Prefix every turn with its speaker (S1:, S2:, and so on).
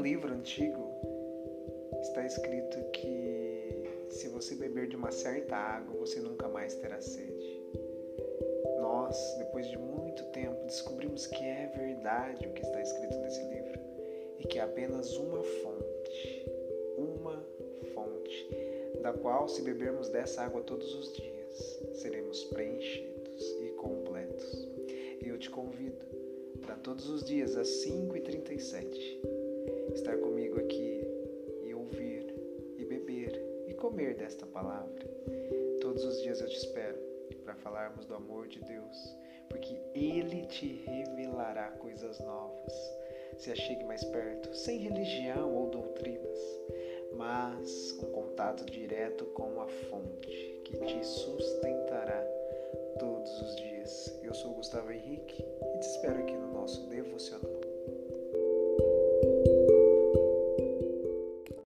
S1: livro antigo está escrito que se você beber de uma certa água, você nunca mais terá sede. Nós, depois de muito tempo, descobrimos que é verdade o que está escrito nesse livro e que é apenas uma fonte, uma fonte, da qual, se bebermos dessa água todos os dias, seremos preenchidos e completos. E eu te convido para todos os dias, às 5h37, comer desta palavra. Todos os dias eu te espero para falarmos do amor de Deus, porque Ele te revelará coisas novas. Se achegue mais perto, sem religião ou doutrinas, mas um contato direto com a fonte que te sustentará todos os dias. Eu sou Gustavo Henrique e te espero aqui no nosso Deus